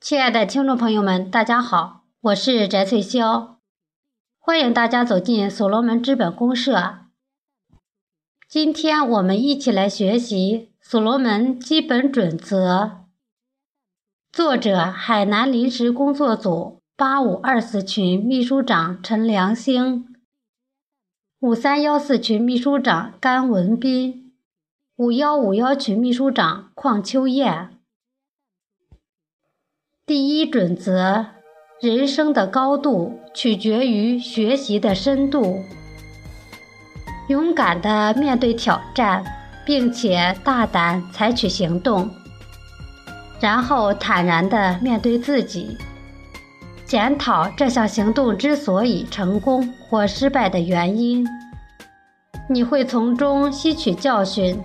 亲爱的听众朋友们，大家好，我是翟翠霄，欢迎大家走进所罗门资本公社。今天我们一起来学习所罗门基本准则。作者：海南临时工作组八五二四群秘书长陈良兴，五三幺四群秘书长甘文斌，五幺五幺群秘书长邝秋燕。第一准则：人生的高度取决于学习的深度。勇敢地面对挑战，并且大胆采取行动，然后坦然地面对自己，检讨这项行动之所以成功或失败的原因。你会从中吸取教训，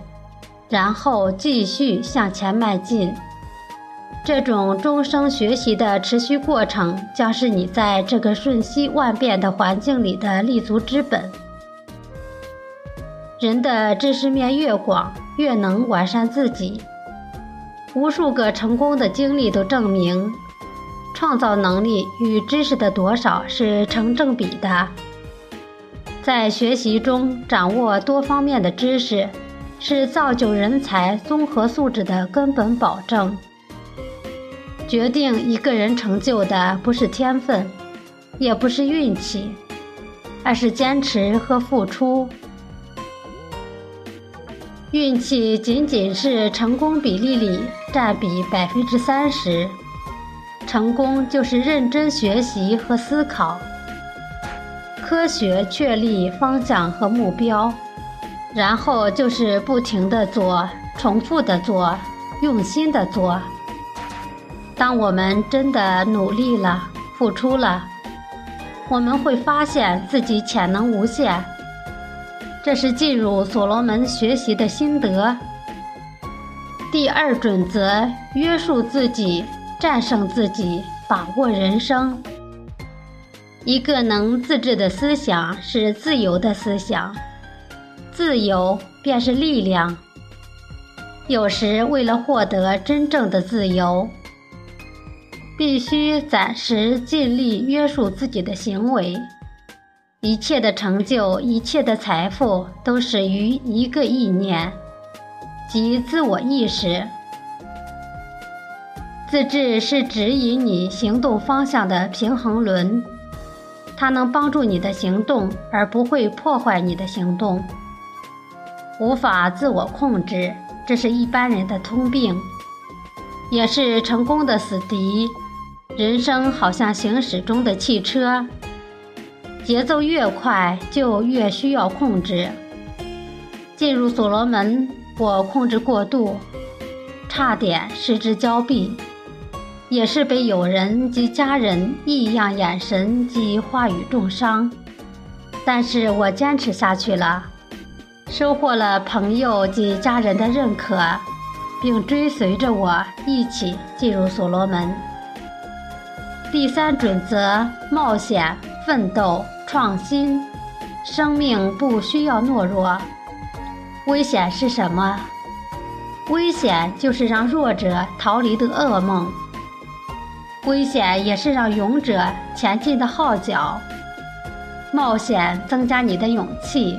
然后继续向前迈进。这种终生学习的持续过程，将是你在这个瞬息万变的环境里的立足之本。人的知识面越广，越能完善自己。无数个成功的经历都证明，创造能力与知识的多少是成正比的。在学习中掌握多方面的知识，是造就人才综合素质的根本保证。决定一个人成就的不是天分，也不是运气，而是坚持和付出。运气仅仅是成功比例里占比百分之三十，成功就是认真学习和思考，科学确立方向和目标，然后就是不停的做，重复的做，用心的做。当我们真的努力了、付出了，我们会发现自己潜能无限。这是进入所罗门学习的心得。第二准则：约束自己，战胜自己，把握人生。一个能自制的思想是自由的思想，自由便是力量。有时，为了获得真正的自由，必须暂时尽力约束自己的行为。一切的成就，一切的财富，都始于一个意念，即自我意识。自制是指引你行动方向的平衡轮，它能帮助你的行动，而不会破坏你的行动。无法自我控制，这是一般人的通病，也是成功的死敌。人生好像行驶中的汽车，节奏越快就越需要控制。进入所罗门，我控制过度，差点失之交臂，也是被友人及家人异样眼神及话语重伤。但是我坚持下去了，收获了朋友及家人的认可，并追随着我一起进入所罗门。第三准则：冒险、奋斗、创新。生命不需要懦弱。危险是什么？危险就是让弱者逃离的噩梦。危险也是让勇者前进的号角。冒险增加你的勇气。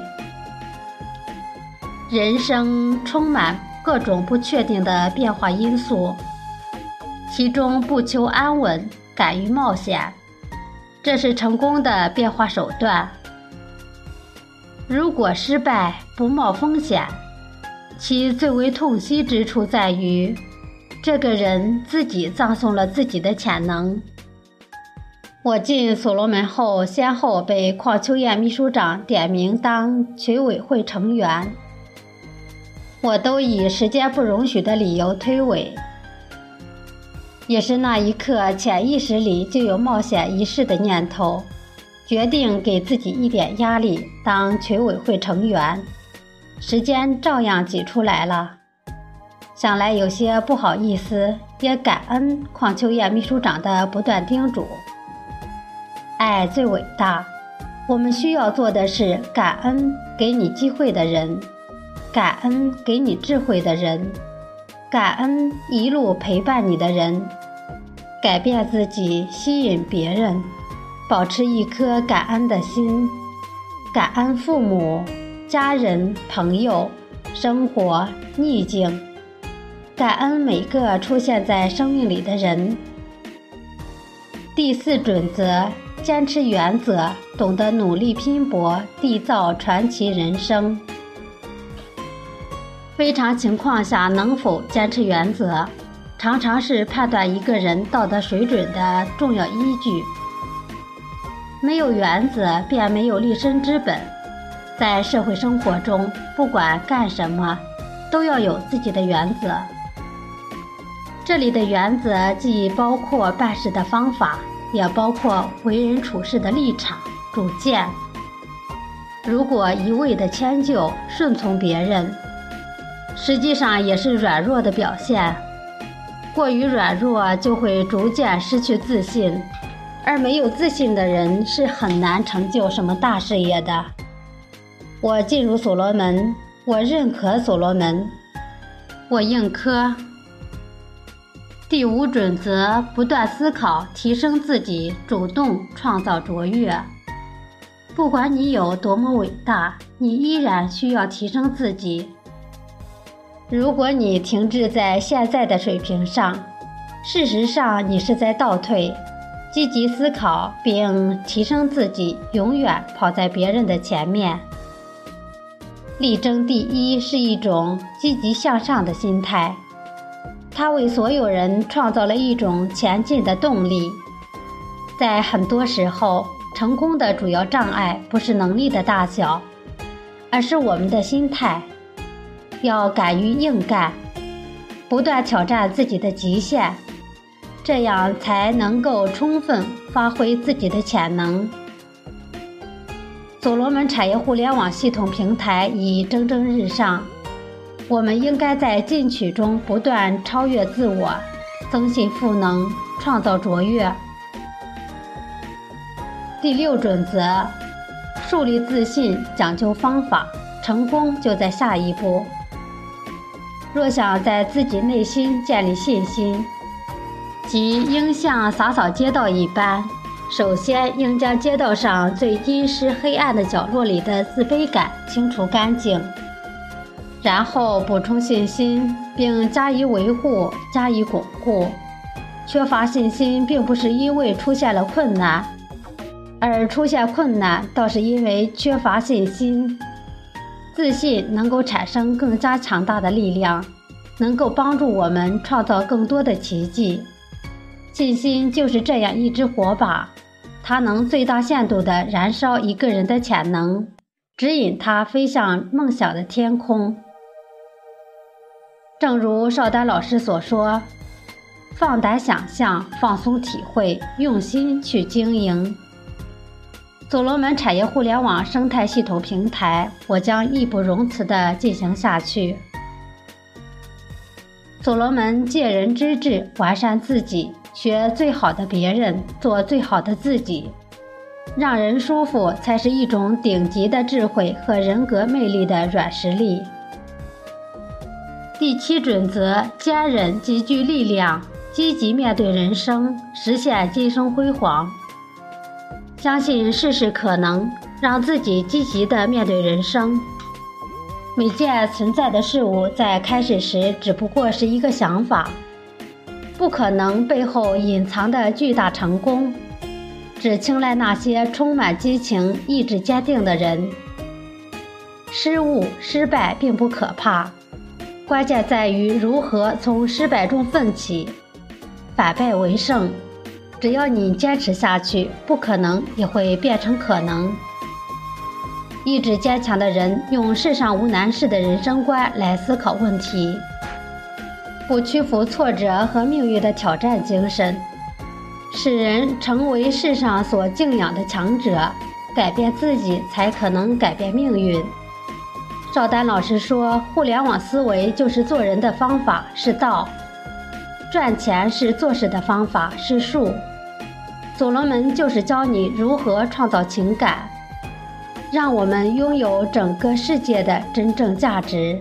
人生充满各种不确定的变化因素，其中不求安稳。敢于冒险，这是成功的变化手段。如果失败，不冒风险，其最为痛惜之处在于，这个人自己葬送了自己的潜能。我进所罗门后，先后被邝秋燕秘书长点名当群委会成员，我都以时间不容许的理由推诿。也是那一刻，潜意识里就有冒险一试的念头，决定给自己一点压力，当群委会成员。时间照样挤出来了，想来有些不好意思，也感恩邝秋燕秘书长的不断叮嘱。爱最伟大，我们需要做的是感恩给你机会的人，感恩给你智慧的人。感恩一路陪伴你的人，改变自己，吸引别人，保持一颗感恩的心，感恩父母、家人、朋友、生活、逆境，感恩每个出现在生命里的人。第四准则：坚持原则，懂得努力拼搏，缔造传奇人生。非常情况下，能否坚持原则，常常是判断一个人道德水准的重要依据。没有原则，便没有立身之本。在社会生活中，不管干什么，都要有自己的原则。这里的原则既包括办事的方法，也包括为人处事的立场、主见。如果一味的迁就、顺从别人，实际上也是软弱的表现，过于软弱就会逐渐失去自信，而没有自信的人是很难成就什么大事业的。我进入所罗门，我认可所罗门，我应科。第五准则：不断思考，提升自己，主动创造卓越。不管你有多么伟大，你依然需要提升自己。如果你停滞在现在的水平上，事实上你是在倒退。积极思考并提升自己，永远跑在别人的前面。力争第一是一种积极向上的心态，它为所有人创造了一种前进的动力。在很多时候，成功的主要障碍不是能力的大小，而是我们的心态。要敢于硬干，不断挑战自己的极限，这样才能够充分发挥自己的潜能。所罗门产业互联网系统平台已蒸蒸日上，我们应该在进取中不断超越自我，增信赋能，创造卓越。第六准则：树立自信，讲究方法，成功就在下一步。若想在自己内心建立信心，即应像洒扫街道一般，首先应将街道上最阴湿黑暗的角落里的自卑感清除干净，然后补充信心，并加以维护、加以巩固。缺乏信心，并不是因为出现了困难，而出现困难倒是因为缺乏信心。自信能够产生更加强大的力量，能够帮助我们创造更多的奇迹。信心就是这样一支火把，它能最大限度地燃烧一个人的潜能，指引他飞向梦想的天空。正如邵丹老师所说：“放胆想象，放松体会，用心去经营。”所罗门产业互联网生态系统平台，我将义不容辞地进行下去。所罗门借人之智，完善自己，学最好的别人，做最好的自己，让人舒服，才是一种顶级的智慧和人格魅力的软实力。第七准则：坚韧，极具力量，积极面对人生，实现今生辉煌。相信事事可能，让自己积极地面对人生。每件存在的事物在开始时只不过是一个想法，不可能背后隐藏的巨大成功，只青睐那些充满激情、意志坚定的人。失误、失败并不可怕，关键在于如何从失败中奋起，反败为胜。只要你坚持下去，不可能也会变成可能。意志坚强的人用世上无难事的人生观来思考问题，不屈服挫折和命运的挑战精神，使人成为世上所敬仰的强者。改变自己，才可能改变命运。赵丹老师说：“互联网思维就是做人的方法，是道。”赚钱是做事的方法，是术。所罗门就是教你如何创造情感，让我们拥有整个世界的真正价值。